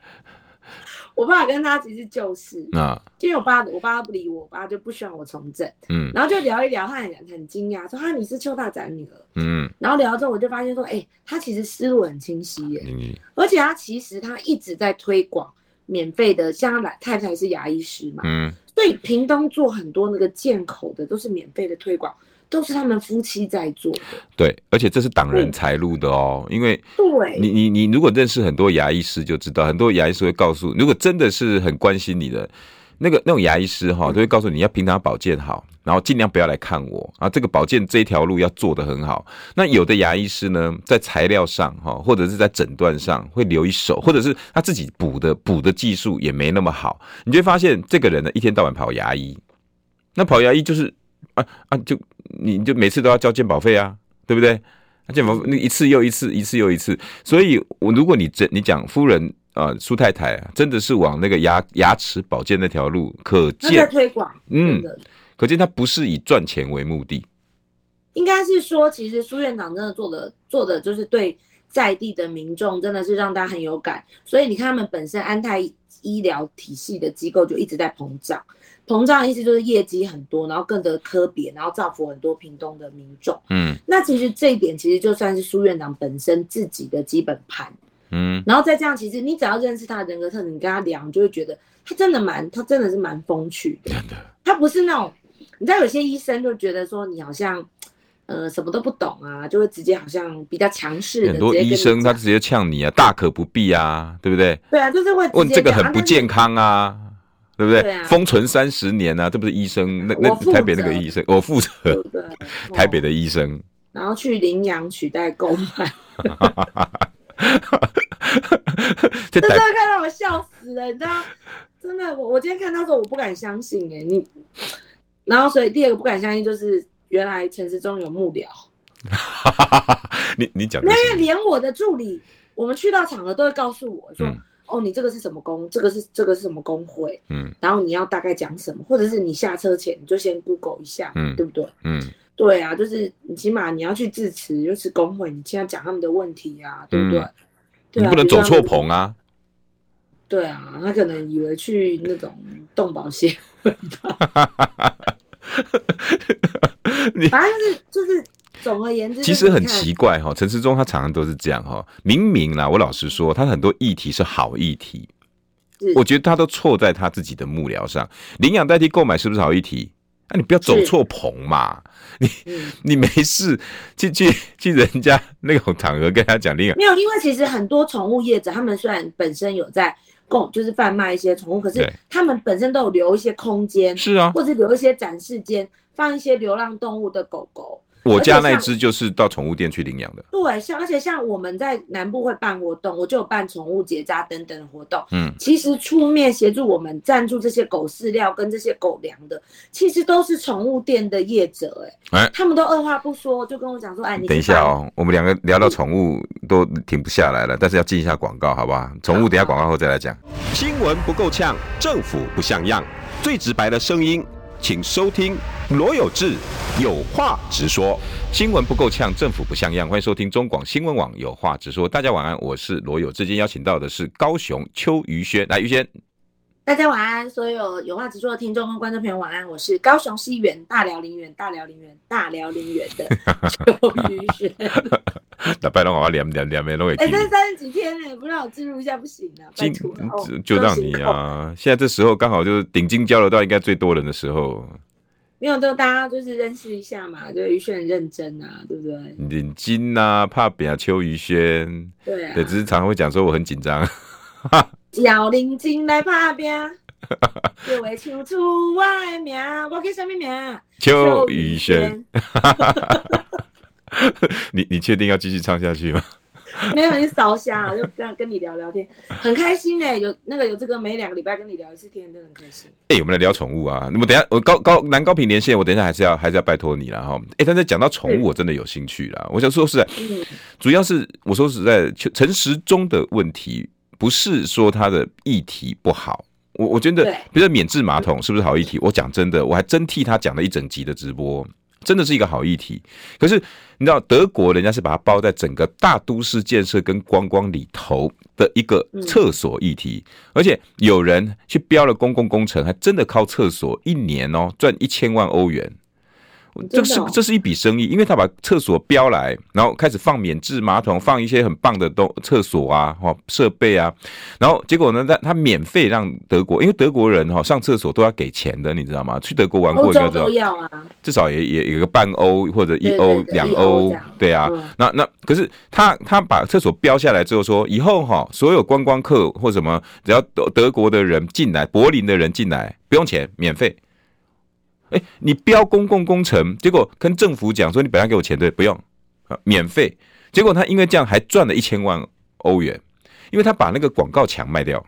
[SPEAKER 2] 我爸跟他其实就是，啊，因为我爸我爸不理我，我爸就不希望我从政，嗯，然后就聊一聊，他很很惊讶，说哈你是邱大展女儿，嗯，然后聊之后我就发现说，哎、欸，他其实思路很清晰耶，嗯，而且他其实他一直在推广免费的，像他来太太是牙医师嘛，嗯，所以屏东做很多那个健口的都是免费的推广。都是他们夫妻在做的，
[SPEAKER 1] 对，而且这是挡人财路的哦，因为对，你你你如果认识很多牙医师就知道，很多牙医师会告诉，如果真的是很关心你的那个那种牙医师哈，都会告诉你要平常保健好，然后尽量不要来看我啊，这个保健这一条路要做得很好。那有的牙医师呢，在材料上哈，或者是在诊断上会留一手，或者是他自己补的补的技术也没那么好，你就会发现这个人呢，一天到晚跑牙医，那跑牙医就是。啊啊！就你就每次都要交健保费啊，对不对？健保那一次又一次，一次又一次。所以，我如果你真你讲夫人啊，苏太太啊，真的是往那个牙牙齿保健那条路，可见
[SPEAKER 2] 在推广，
[SPEAKER 1] 嗯，可见他不是以赚钱为目的。
[SPEAKER 2] 应该是说，其实苏院长真的做的做的就是对在地的民众，真的是让大家很有感。所以你看，他们本身安泰医疗体系的机构就一直在膨胀。膨胀的意思就是业绩很多，然后更得科别，然后造福很多屏东的民众。嗯，那其实这一点其实就算是苏院长本身自己的基本盘。嗯，然后再这样，其实你只要认识他的人格特质，你跟他聊，你就会觉得他真的蛮，他真的是蛮风趣的。真的，他不是那种，你知道有些医生就觉得说你好像，呃，什么都不懂啊，就会直接好像比较强势的。很多医生他直接呛你啊，大可不必啊，对不对？对啊，就是会问这个很不健康啊。对不对？对啊、封存三十年啊，这不是医生？那那台北那个医生，我负责。对，台北的医生。然后去领养取代公办。真的看到我笑死了，你知道？真的，我我今天看到时候我不敢相信哎，你。然后所以第二个不敢相信就是原来陈时中有幕僚。你你讲。因为连我的助理，我们去到场合都会告诉我说。嗯哦，你这个是什么工？这个是这个是什么工会？嗯，然后你要大概讲什么，或者是你下车前你就先 Google 一下，嗯，对不对？嗯，对啊，就是你起码你要去致辞，又是工会，你现在讲他们的问题啊，对不对？嗯、对啊，你不能走错棚啊。对啊，他可能以为去那种动保协会吧。反正就是就是。总而言之，其实很奇怪哈，陈时中他常常都是这样哈。明明啦，我老实说，他很多议题是好议题，我觉得他都错在他自己的幕僚上。领养代替购买是不是好议题？那、啊、你不要走错棚嘛，你你没事去去去人家那种场合跟他讲领养。没有，因为其实很多宠物业者，他们虽然本身有在供，就是贩卖一些宠物，可是他们本身都有留一些空间，是啊，或者留一些展示间，放一些流浪动物的狗狗。
[SPEAKER 1] 我家那只就是到宠物店去领养的。
[SPEAKER 2] 对，像而且像我们在南部会办活动，我就有办宠物结扎等等的活动。
[SPEAKER 1] 嗯，
[SPEAKER 2] 其实出面协助我们赞助这些狗饲料跟这些狗粮的，其实都是宠物店的业者、欸。哎，哎，他们都二话不说就跟我讲说：“哎，你
[SPEAKER 1] 等一下哦，我们两个聊到宠物都停不下来了，但是要进一下广告，好不好？宠物等下广告后再来讲。
[SPEAKER 3] 新闻不够呛，政府不像样，最直白的声音。请收听罗有志有话直说。
[SPEAKER 1] 新闻不够呛，政府不像样。欢迎收听中广新闻网有话直说。大家晚安，我是罗有志。今天邀请到的是高雄邱于轩，来于轩。
[SPEAKER 2] 大家晚安，所有有话直说的听众跟观众朋友晚安。我是高雄西园大寮林园大寮林园大寮林园的邱于轩。
[SPEAKER 1] 那拜托我连连连没弄
[SPEAKER 2] 哎，这三十几天呢，不让我记录一下不行啊！拜托了，
[SPEAKER 1] 就让你啊！现在这时候刚好就是顶金交流道应该最多人的时候。
[SPEAKER 2] 没有，都大家就是认识一下嘛，就于轩很认真啊，对不对？
[SPEAKER 1] 顶金啊，怕扁邱于轩。
[SPEAKER 2] 对啊。
[SPEAKER 1] 对，只是常常会讲说我很紧张。
[SPEAKER 2] 叫林金来拍拼，就会唱出我的名，我叫什么名？
[SPEAKER 1] 邱宇轩。你你确定要继续唱下去吗？
[SPEAKER 2] 没有，你扫瞎，就跟跟你聊聊天，很开心哎、欸。有那个有这个每两个礼拜跟你聊一次天，真的很开心。
[SPEAKER 1] 哎、欸，我们来聊宠物啊。那么等一下我高高男高频连线，我等一下还是要还是要拜托你了哈。哎、欸，但是讲到宠物，我真的有兴趣啦。我想说实在，嗯、主要是我说实在，陈时中的问题不是说他的议题不好，我我觉得，比如说免治马桶是不是好议题？我讲真的，我还真替他讲了一整集的直播。真的是一个好议题，可是你知道德国人家是把它包在整个大都市建设跟观光里头的一个厕所议题，而且有人去标了公共工程，还真的靠厕所一年哦赚一千万欧元。这是这是一笔生意，因为他把厕所标来，然后开始放免治马桶，放一些很棒的东厕所啊，哈设备啊，然后结果呢，他他免费让德国，因为德国人哈上厕所都要给钱的，你知道吗？去德国玩过你就知道，
[SPEAKER 2] 要啊，
[SPEAKER 1] 至少也也有个半欧或者一欧两欧，对啊，那那可是他他把厕所标下来之后说，以后哈所有观光客或什么只要德德国的人进来，柏林的人进来不用钱，免费。哎，你标公共工程，结果跟政府讲说你本来给我钱对，不用啊，免费。结果他因为这样还赚了一千万欧元，因为他把那个广告墙卖掉，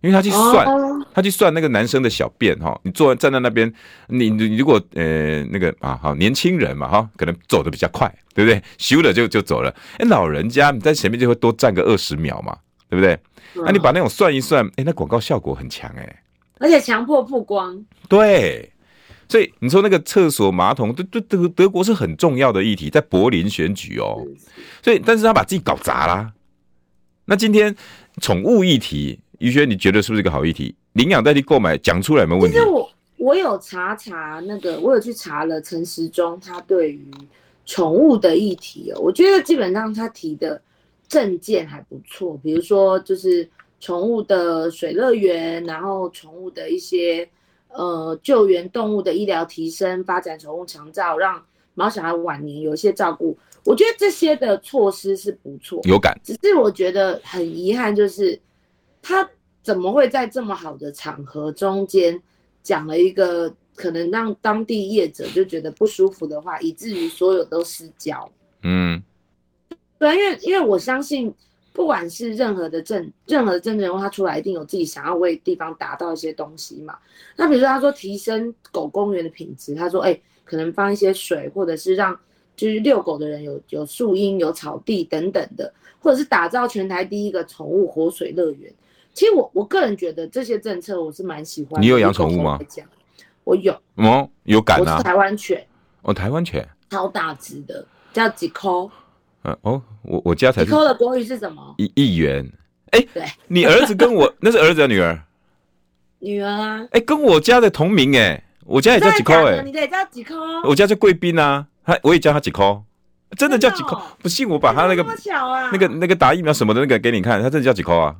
[SPEAKER 1] 因为他去算，他去算那个男生的小便哈，你坐站在那边，你你如果呃那个啊好年轻人嘛哈，可能走的比较快，对不对？修了就就走了。哎，老人家你在前面就会多站个二十秒嘛，对不对？那你把那种算一算，哎，那广告效果很强哎，
[SPEAKER 2] 而且强迫曝光，
[SPEAKER 1] 对。所以你说那个厕所马桶，对对德德国是很重要的议题，在柏林选举哦。所以，但是他把自己搞砸啦。那今天宠物议题，于轩你觉得是不是一个好议题？领养代替购买，讲出来没问题。
[SPEAKER 2] 其实我我有查查那个，我有去查了陈时中他对于宠物的议题哦，我觉得基本上他提的政见还不错，比如说就是宠物的水乐园，然后宠物的一些。呃，救援动物的医疗提升，发展宠物长照，让毛小孩晚年有一些照顾。我觉得这些的措施是不错，
[SPEAKER 1] 有感。
[SPEAKER 2] 只是我觉得很遗憾，就是他怎么会在这么好的场合中间讲了一个可能让当地业者就觉得不舒服的话，以至于所有都失焦。嗯，对，因为因为我相信。不管是任何的政，任何的政治人物，他出来一定有自己想要为地方达到一些东西嘛。那比如说，他说提升狗公园的品质，他说，哎、欸，可能放一些水，或者是让就是遛狗的人有有树荫、有草地等等的，或者是打造全台第一个宠物活水乐园。其实我我个人觉得这些政策我是蛮喜欢的。
[SPEAKER 1] 你有养宠物吗？
[SPEAKER 2] 我有。
[SPEAKER 1] 哦，有感啊。
[SPEAKER 2] 我是台湾犬。
[SPEAKER 1] 哦，台湾犬。
[SPEAKER 2] 超大只的，叫吉蔻。
[SPEAKER 1] 嗯哦，我我家才。
[SPEAKER 2] 吉蔻的国语是什么？
[SPEAKER 1] 一亿元。哎、欸，对，你儿子跟我 那是儿子还是女儿？
[SPEAKER 2] 女儿啊。
[SPEAKER 1] 哎、欸，跟我家的同名哎，我家也叫吉蔻哎。
[SPEAKER 2] 你的也叫吉蔻？
[SPEAKER 1] 我家叫贵宾啊，他我也叫他吉蔻，真的叫吉蔻。不信我把他那个
[SPEAKER 2] 那么巧啊，
[SPEAKER 1] 那个那个打疫苗什么的那个给你看，他真的叫吉蔻啊。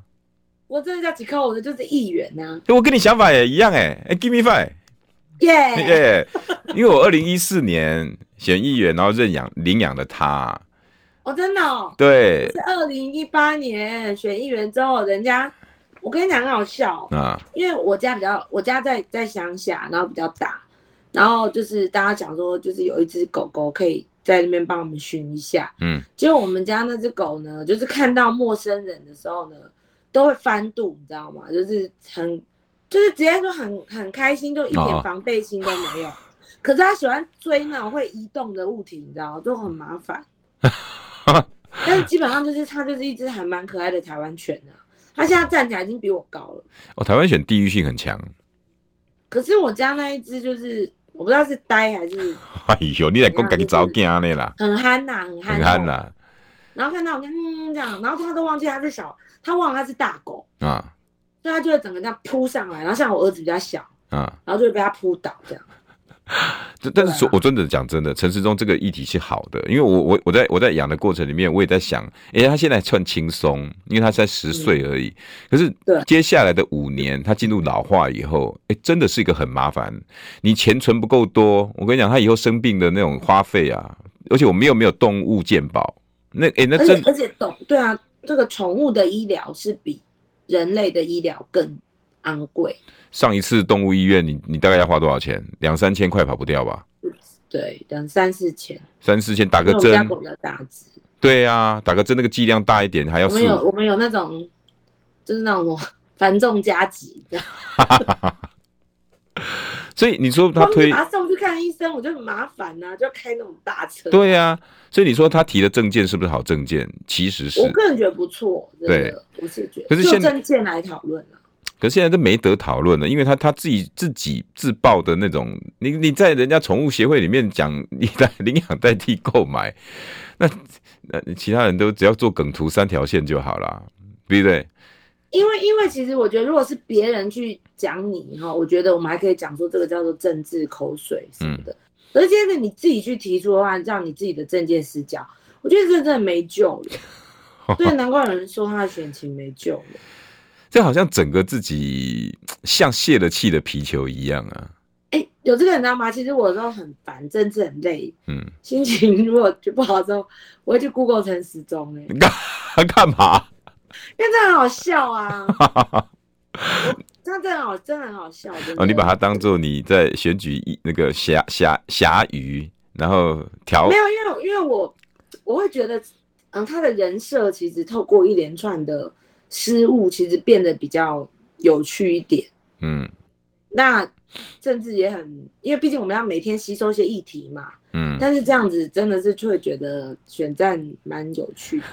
[SPEAKER 2] 我真的叫吉蔻，我的就是议员呐。
[SPEAKER 1] 我跟你想法也一样哎，哎，Give me five，
[SPEAKER 2] 耶耶，
[SPEAKER 1] 因为我二零一四年选议员，然后认养领养了他。
[SPEAKER 2] 哦，真的哦，
[SPEAKER 1] 对，
[SPEAKER 2] 是二零一八年选议员之后，人家，我跟你讲很好笑啊，因为我家比较，我家在在乡下，然后比较大，然后就是大家讲说，就是有一只狗狗可以在那边帮我们寻一下。
[SPEAKER 1] 嗯，
[SPEAKER 2] 结果我们家那只狗呢，就是看到陌生人的时候呢，都会翻肚，你知道吗？就是很，就是直接就很很开心，就一点防备心都没有。哦、可是它喜欢追那种会移动的物体，你知道吗？就很麻烦。但是基本上就是它就是一只还蛮可爱的台湾犬啊。它现在站起来已经比我高了。
[SPEAKER 1] 哦，台湾犬地域性很强。
[SPEAKER 2] 可是我家那一只就是。我不知道是呆还是，
[SPEAKER 1] 哎呦，你来讲自己早惊的啦，
[SPEAKER 2] 很憨呐、啊，很憨，
[SPEAKER 1] 很憨呐、啊。
[SPEAKER 2] 然后看到我，嗯，这样，然后他都忘记他是小，他忘了他是大狗
[SPEAKER 1] 啊，
[SPEAKER 2] 所以他就会整个这样扑上来，然后像我儿子比较小
[SPEAKER 1] 啊，然
[SPEAKER 2] 后就会被他扑倒这样。
[SPEAKER 1] 这但是说，我真的讲真的，陈时中这个议题是好的，因为我我我在我在养的过程里面，我也在想，哎、欸，他现在算轻松，因为他才十岁而已。可是，接下来的五年，他进入老化以后，哎、欸，真的是一个很麻烦。你钱存不够多，我跟你讲，他以后生病的那种花费啊，而且我们又没有动物健保，那哎、欸，那真
[SPEAKER 2] 而且懂对啊，这个宠物的医疗是比人类的医疗更昂贵。
[SPEAKER 1] 上一次动物医院你，你你大概要花多少钱？两三千块跑不掉吧？
[SPEAKER 2] 对，两三四千。三
[SPEAKER 1] 四千打个针。
[SPEAKER 2] 我家狗比较大只。
[SPEAKER 1] 对啊，打个针那个剂量大一点还要。
[SPEAKER 2] 我们有我们有那种，就是那种 繁重加急的。
[SPEAKER 1] 所以你说他推
[SPEAKER 2] 把他送去看医生，我就很麻烦呐、啊，就要开那种大车。
[SPEAKER 1] 对呀、啊，所以你说他提的证件是不是好证件？其实是。
[SPEAKER 2] 我个人觉得不错。对，我是觉得。可是现在政见来讨论啊。
[SPEAKER 1] 可是现在都没得讨论了，因为他他自己自己自爆的那种，你你在人家宠物协会里面讲，你在领养代替购买，那那其他人都只要做梗图三条线就好了，对不对？
[SPEAKER 2] 因为因为其实我觉得，如果是别人去讲你哈，我觉得我们还可以讲说这个叫做政治口水什么的。嗯、而接着你自己去提出的话，让你自己的政见失焦，我觉得这真的没救了。所以难怪有人说他的选情没救了。
[SPEAKER 1] 这好像整个自己像泄了气的皮球一样啊！
[SPEAKER 2] 哎、欸，有这个你知道吗？其实我有时候很烦，政治很累，
[SPEAKER 1] 嗯，
[SPEAKER 2] 心情如果就不好的时候，我会去 Google 成时中。哎，
[SPEAKER 1] 干 干嘛？
[SPEAKER 2] 因为这很好笑啊！这 样真的好，真的很好笑。
[SPEAKER 1] 哦，你把它当做你在选举一那个侠侠侠鱼，然后调
[SPEAKER 2] 没有，因为因为我我会觉得，嗯，他的人设其实透过一连串的。失误其实变得比较有趣一点，
[SPEAKER 1] 嗯，
[SPEAKER 2] 那政治也很，因为毕竟我们要每天吸收一些议题嘛，
[SPEAKER 1] 嗯，
[SPEAKER 2] 但是这样子真的是就会觉得选战蛮有趣的。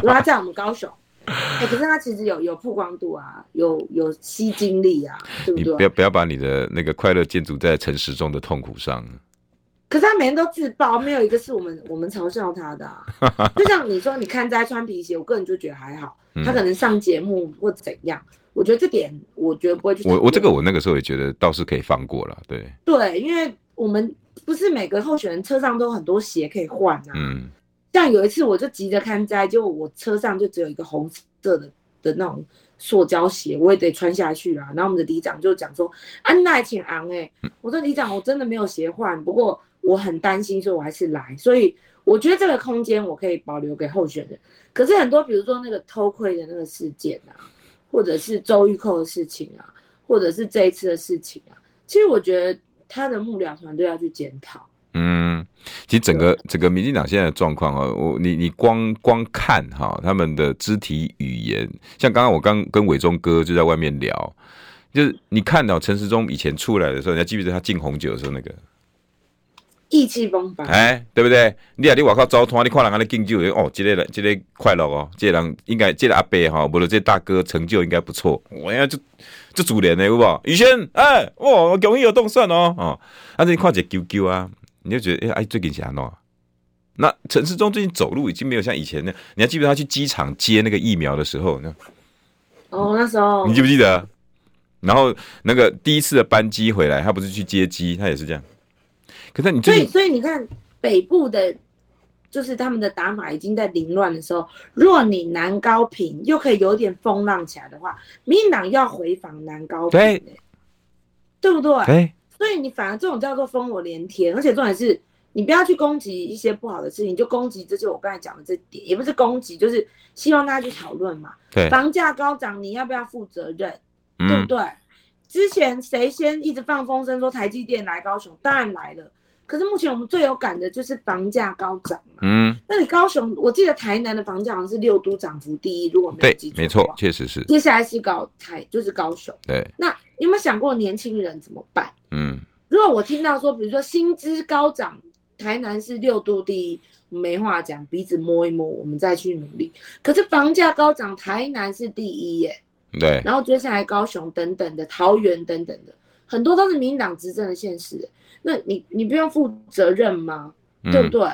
[SPEAKER 2] 如果他在我们高雄，哎、欸，可是他其实有有曝光度啊，有有吸金力啊，对不对？
[SPEAKER 1] 你不要不要把你的那个快乐建筑在城市中的痛苦上。
[SPEAKER 2] 可是他每天都自爆，没有一个是我们 我们嘲笑他的、啊。就像你说，你看在穿皮鞋，我个人就觉得还好。他可能上节目或怎样，嗯、我觉得这点我觉得不会去。
[SPEAKER 1] 我我这个我那个时候也觉得倒是可以放过了，对。
[SPEAKER 2] 对，因为我们不是每个候选人车上都很多鞋可以换啊。
[SPEAKER 1] 嗯。
[SPEAKER 2] 像有一次我就急着看灾，就我车上就只有一个红色的的那种塑胶鞋，我也得穿下去啊。然后我们的里长就讲说：“啊，那还挺昂哎。”我说：“里长，我真的没有鞋换，不过。”我很担心，所以我还是来。所以我觉得这个空间我可以保留给候选人。可是很多，比如说那个偷窥的那个事件啊，或者是周玉蔻的事情啊，或者是这一次的事情啊，其实我觉得他的幕僚团队要去检讨。
[SPEAKER 1] 嗯，其实整个整个民进党现在的状况啊，我你你光光看哈他们的肢体语言，像刚刚我刚跟伟忠哥就在外面聊，就是你看到陈时中以前出来的时候，你还记不记得他敬红酒的时候那个？
[SPEAKER 2] 意气风发，
[SPEAKER 1] 哎，对不对？你啊，你外口走摊，你看人家咧敬酒，哦，这个人，这个快乐哦，这个人应该，这个阿伯哈，无论这大哥成就应该不错。我呀，就就主联的，有无？宇轩，哎，哇，容易有动算哦，哦，啊，你看这个 QQ 啊，你就觉得，哎，最近是安怎？那陈世忠最近走路已经没有像以前那，你还记得他去机场接那个疫苗的时候？呢
[SPEAKER 2] 哦，那时候
[SPEAKER 1] 你记不记得？然后那个第一次的班机回来，他不是去接机，他也是这样。可是你
[SPEAKER 2] 所以所以你看北部的，就是他们的打法已经在凌乱的时候，若你南高屏又可以有点风浪起来的话，民进党要回防南高屏，欸，对，对不对？
[SPEAKER 1] 对，
[SPEAKER 2] 所以你反而这种叫做烽火连天，而且重点是你不要去攻击一些不好的事情，就攻击这就我刚才讲的这点，也不是攻击，就是希望大家去讨论嘛。
[SPEAKER 1] 对，
[SPEAKER 2] 房价高涨，你要不要负责任？对不对？之前谁先一直放风声说台积电来高雄，当然来了。可是目前我们最有感的就是房价高涨嘛。嗯，那你高雄，我记得台南的房价好像是六都涨幅第一，如果没有记错。
[SPEAKER 1] 对，没错，确实是。
[SPEAKER 2] 接下来是搞台，就是高雄。
[SPEAKER 1] 对。
[SPEAKER 2] 那你有没有想过年轻人怎么办？
[SPEAKER 1] 嗯，
[SPEAKER 2] 如果我听到说，比如说薪资高涨，台南是六都第一，没话讲，鼻子摸一摸，我们再去努力。可是房价高涨，台南是第一耶。
[SPEAKER 1] 对。然
[SPEAKER 2] 后接下来高雄等等的，桃园等等的，很多都是民进党执政的县市。那你你不用负责任吗？嗯、对不对？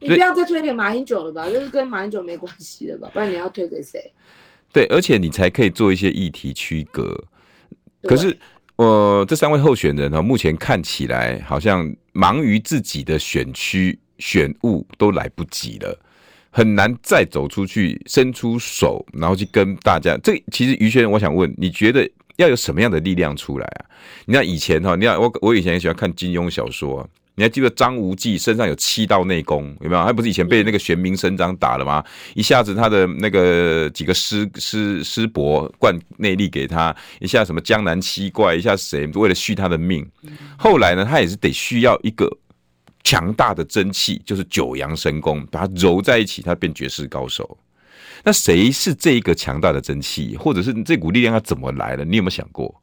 [SPEAKER 2] 你不要再推给马英九了吧，就是跟马英九没关系了吧？不然你要推给谁？
[SPEAKER 1] 对，而且你才可以做一些议题区隔。可是，呃，这三位候选人呢，目前看起来好像忙于自己的选区选务都来不及了，很难再走出去伸出手，然后去跟大家。这其实于轩，我想问，你觉得？要有什么样的力量出来啊？你看以前哈，你看我我以前也喜欢看金庸小说。你还记得张无忌身上有七道内功有没有？他不是以前被那个玄冥神掌打了吗？一下子他的那个几个师师师伯灌内力给他，一下什么江南七怪，一下谁为了续他的命。后来呢，他也是得需要一个强大的真气，就是九阳神功，把它揉在一起，他变绝世高手。那谁是这一个强大的蒸汽，或者是这股力量要怎么来的？你有没有想过？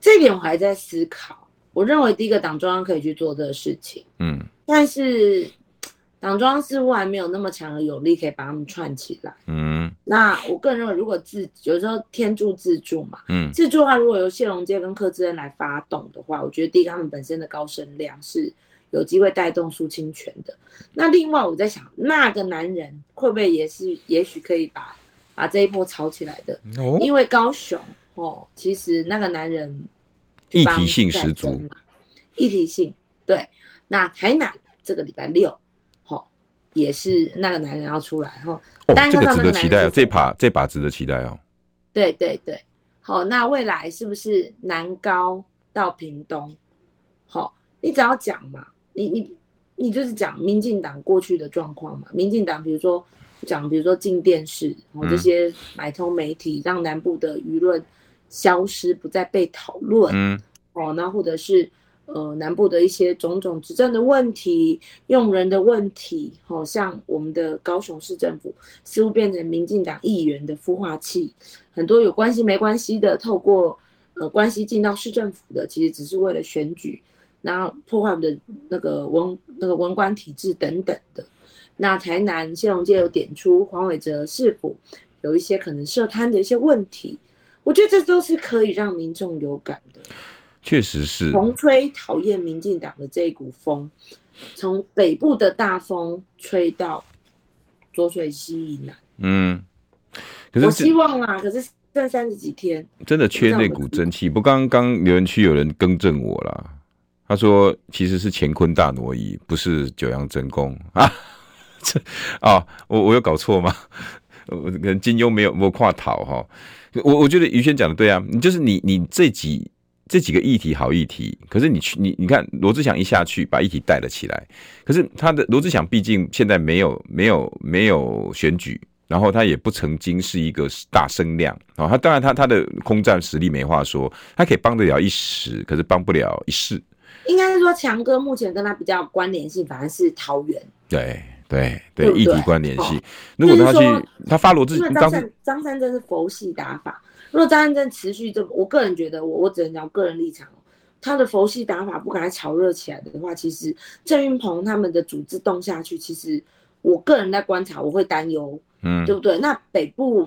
[SPEAKER 2] 这点我还在思考。我认为第一个党中央可以去做这个事情，
[SPEAKER 1] 嗯，
[SPEAKER 2] 但是党中央似乎还没有那么强的有力可以把他们串起来，
[SPEAKER 1] 嗯。
[SPEAKER 2] 那我个人认为，如果自有时候天助自助嘛，
[SPEAKER 1] 嗯，
[SPEAKER 2] 自助的话，如果由谢龙介跟柯志恩来发动的话，我觉得第一个他们本身的高声量是。有机会带动苏清泉的。那另外我在想，那个男人会不会也是，也许可以把把这一波炒起来的？
[SPEAKER 1] 哦，
[SPEAKER 2] 因为高雄哦，其实那个男人
[SPEAKER 1] 议题性十足，
[SPEAKER 2] 议题性对。那台南这个礼拜六，哦，也是那个男人要出来哈。
[SPEAKER 1] 哦，这个值得期待哦，这把这把值得期待哦。
[SPEAKER 2] 对对对，好，那未来是不是南高到屏东？好，你只要讲嘛。你你你就是讲民进党过去的状况嘛？民进党比如说讲，比如说进电视，然后这些买通媒体，让南部的舆论消失，不再被讨论。
[SPEAKER 1] 嗯，
[SPEAKER 2] 哦，那或者是呃南部的一些种种执政的问题、用人的问题，好像我们的高雄市政府似乎变成民进党议员的孵化器，很多有关系没关系的，透过呃关系进到市政府的，其实只是为了选举。然后破坏我们的那个文那个文官体制等等的，那台南谢龙介有点出黄伟哲是否有一些可能涉贪的一些问题，我觉得这都是可以让民众有感的。
[SPEAKER 1] 确实是，
[SPEAKER 2] 重吹讨厌民进党的这一股风，从北部的大风吹到浊水溪以南。
[SPEAKER 1] 嗯，可是
[SPEAKER 2] 我希望啊，可是剩三十几天，
[SPEAKER 1] 真的缺那股真气。不，刚刚留言区有人更正我了。他说：“其实是乾坤大挪移，不是九阳真功啊！这啊，我我有搞错吗？我可能金庸没有没有跨讨哈。我我觉得于轩讲的对啊，你就是你你这几这几个议题好议题，可是你去你你看罗志祥一下去把议题带了起来，可是他的罗志祥毕竟现在没有没有没有选举，然后他也不曾经是一个大声量啊。他当然他他的空战实力没话说，他可以帮得了一时，可是帮不了一世。”
[SPEAKER 2] 应该是说，强哥目前跟他比较有关联性，反而是桃园。
[SPEAKER 1] 对对对，议题关联性。如果他去，他发罗智，
[SPEAKER 2] 张三张三真是佛系打法。如果张三真持续这个，我个人觉得，我我只能讲个人立场，他的佛系打法不敢炒热起来的话，其实郑运鹏他们的组织动下去，其实我个人在观察，我会担忧，
[SPEAKER 1] 嗯，
[SPEAKER 2] 对不对？那北部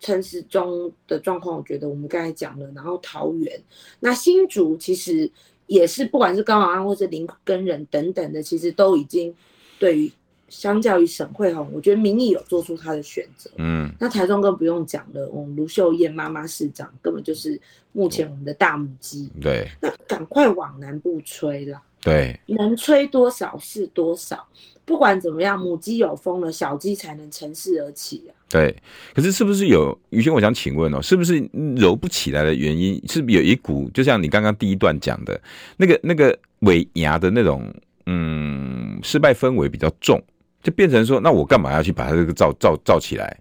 [SPEAKER 2] 城市中的状况，我觉得我们刚才讲了，然后桃园，那新竹其实。也是，不管是高昂安或是林根人等等的，其实都已经对于相较于沈慧红，我觉得民意有做出他的选择。
[SPEAKER 1] 嗯，
[SPEAKER 2] 那台中更不用讲了，我们卢秀燕妈妈市长根本就是目前我们的大母鸡。
[SPEAKER 1] 对，
[SPEAKER 2] 那赶快往南部吹了。
[SPEAKER 1] 对，
[SPEAKER 2] 能吹多少是多少。不管怎么样，母鸡有风了，小鸡才能乘势而起啊。
[SPEAKER 1] 对，可是是不是有于轩？我想请问哦，是不是揉不起来的原因？是不是有一股，就像你刚刚第一段讲的那个那个尾牙的那种，嗯，失败氛围比较重，就变成说，那我干嘛要去把它这个造造造起来？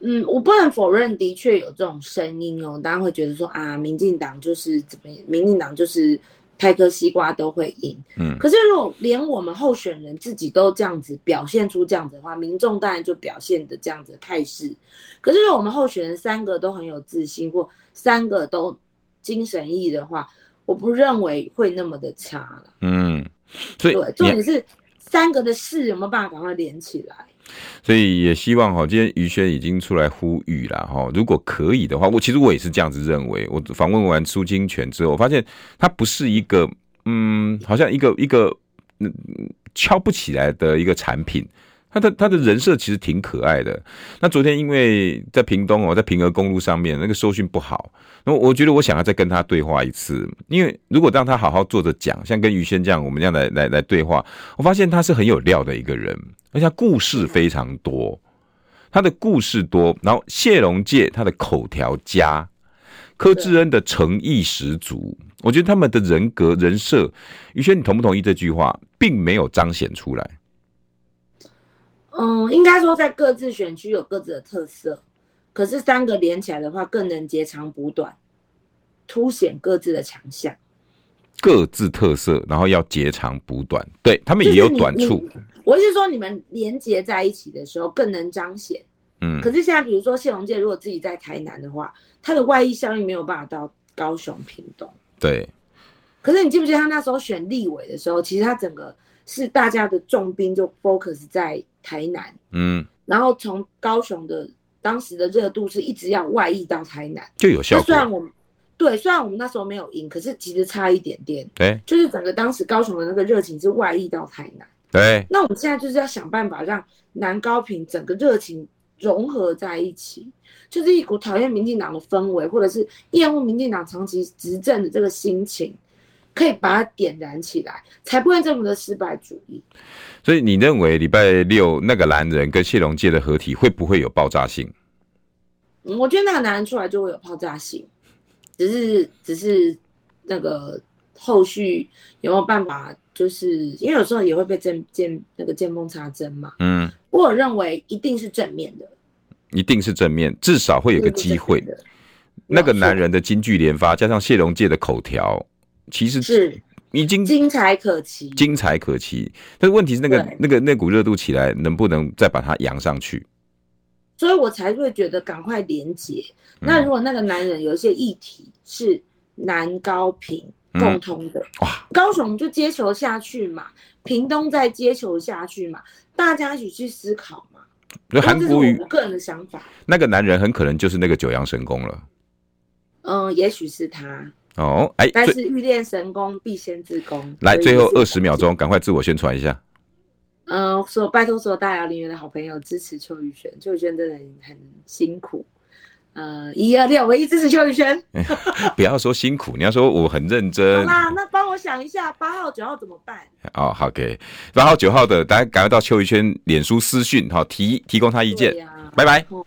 [SPEAKER 2] 嗯，我不能否认，的确有这种声音哦。大家会觉得说啊，民进党就是怎么，民进党就是开个西瓜都会赢。嗯，可是如果连我们候选人自己都这样子表现出这样子的话，民众当然就表现的这样子的态势。可是如果我们候选人三个都很有自信，或三个都精神奕的话，我不认为会那么的差了。
[SPEAKER 1] 嗯，所以
[SPEAKER 2] 对，重点是三个的事有没有办法赶快连起来？
[SPEAKER 1] 所以也希望哈，今天于轩已经出来呼吁了哈。如果可以的话，我其实我也是这样子认为。我访问完苏金泉之后，我发现他不是一个嗯，好像一个一个嗯敲不起来的一个产品。他的他的人设其实挺可爱的。那昨天因为在屏东哦，在平和公路上面那个收讯不好，那我觉得我想要再跟他对话一次。因为如果让他好好坐着讲，像跟于轩这样，我们这样来来来对话，我发现他是很有料的一个人。而且他故事非常多，他的故事多，然后谢龙介他的口条佳，柯志恩的诚意十足，我觉得他们的人格人设，于轩你同不同意这句话，并没有彰显出来。
[SPEAKER 2] 嗯，应该说在各自选区有各自的特色，可是三个连起来的话，更能截长补短，凸显各自的强项。
[SPEAKER 1] 各自特色，然后要截长补短，对他们也有短处。
[SPEAKER 2] 我是说，你们连接在一起的时候更能彰显。嗯，可是现在比如说谢龙介如果自己在台南的话，他的外溢效应没有办法到高雄、屏东。
[SPEAKER 1] 对。
[SPEAKER 2] 可是你记不记得他那时候选立委的时候，其实他整个是大家的重兵就 focus 在台南。嗯。然后从高雄的当时的热度是一直要外溢到台南，
[SPEAKER 1] 就有效果。
[SPEAKER 2] 虽然我们对，虽然我们那时候没有赢，可是其实差一点点。
[SPEAKER 1] 对。
[SPEAKER 2] 就是整个当时高雄的那个热情是外溢到台南。
[SPEAKER 1] 对，
[SPEAKER 2] 那我们现在就是要想办法让南高平整个热情融合在一起，就是一股讨厌民进党的氛围，或者是厌恶民进党长期执政的这个心情，可以把它点燃起来，才不会这么的失败主义。
[SPEAKER 1] 所以你认为礼拜六那个男人跟谢龙介的合体会不会有爆炸性？
[SPEAKER 2] 嗯，我觉得那个男人出来就会有爆炸性，只是只是那个后续有没有办法？就是因为有时候也会被见见那个见缝插针嘛，嗯，我认为一定是正面的，
[SPEAKER 1] 一定是正面，至少会有个机会。那个男人的金句连发，加上谢龙介的口条，其实是已经
[SPEAKER 2] 精彩可期，
[SPEAKER 1] 精彩可期。但是问题是，那个那个那股热度起来，能不能再把它扬上去？
[SPEAKER 2] 所以我才会觉得赶快连结。那如果那个男人有一些议题是男高平。共通的、嗯、哇，高雄就接球下去嘛，屏东再接球下去嘛，大家一起去思考嘛。
[SPEAKER 1] 就韩国瑜，
[SPEAKER 2] 我个人的想法，
[SPEAKER 1] 那个男人很可能就是那个九阳神功了。
[SPEAKER 2] 嗯，也许是他
[SPEAKER 1] 哦，哎，
[SPEAKER 2] 但是欲练神功必先自宫。
[SPEAKER 1] 来，最后二十秒钟，赶快自我宣传一下。
[SPEAKER 2] 嗯，所拜托所有大寮林园的好朋友支持邱宇轩，邱宇轩真的很辛苦。呃，一二六，唯一支持邱宇轩。
[SPEAKER 1] 不要说辛苦，你要说我很认真。
[SPEAKER 2] 好啦，那帮我想一下，八号、九号怎么办？
[SPEAKER 1] 哦，好给八号、九号的，大家赶快到邱宇轩脸书私讯，好提提供他意见。啊、拜拜。哦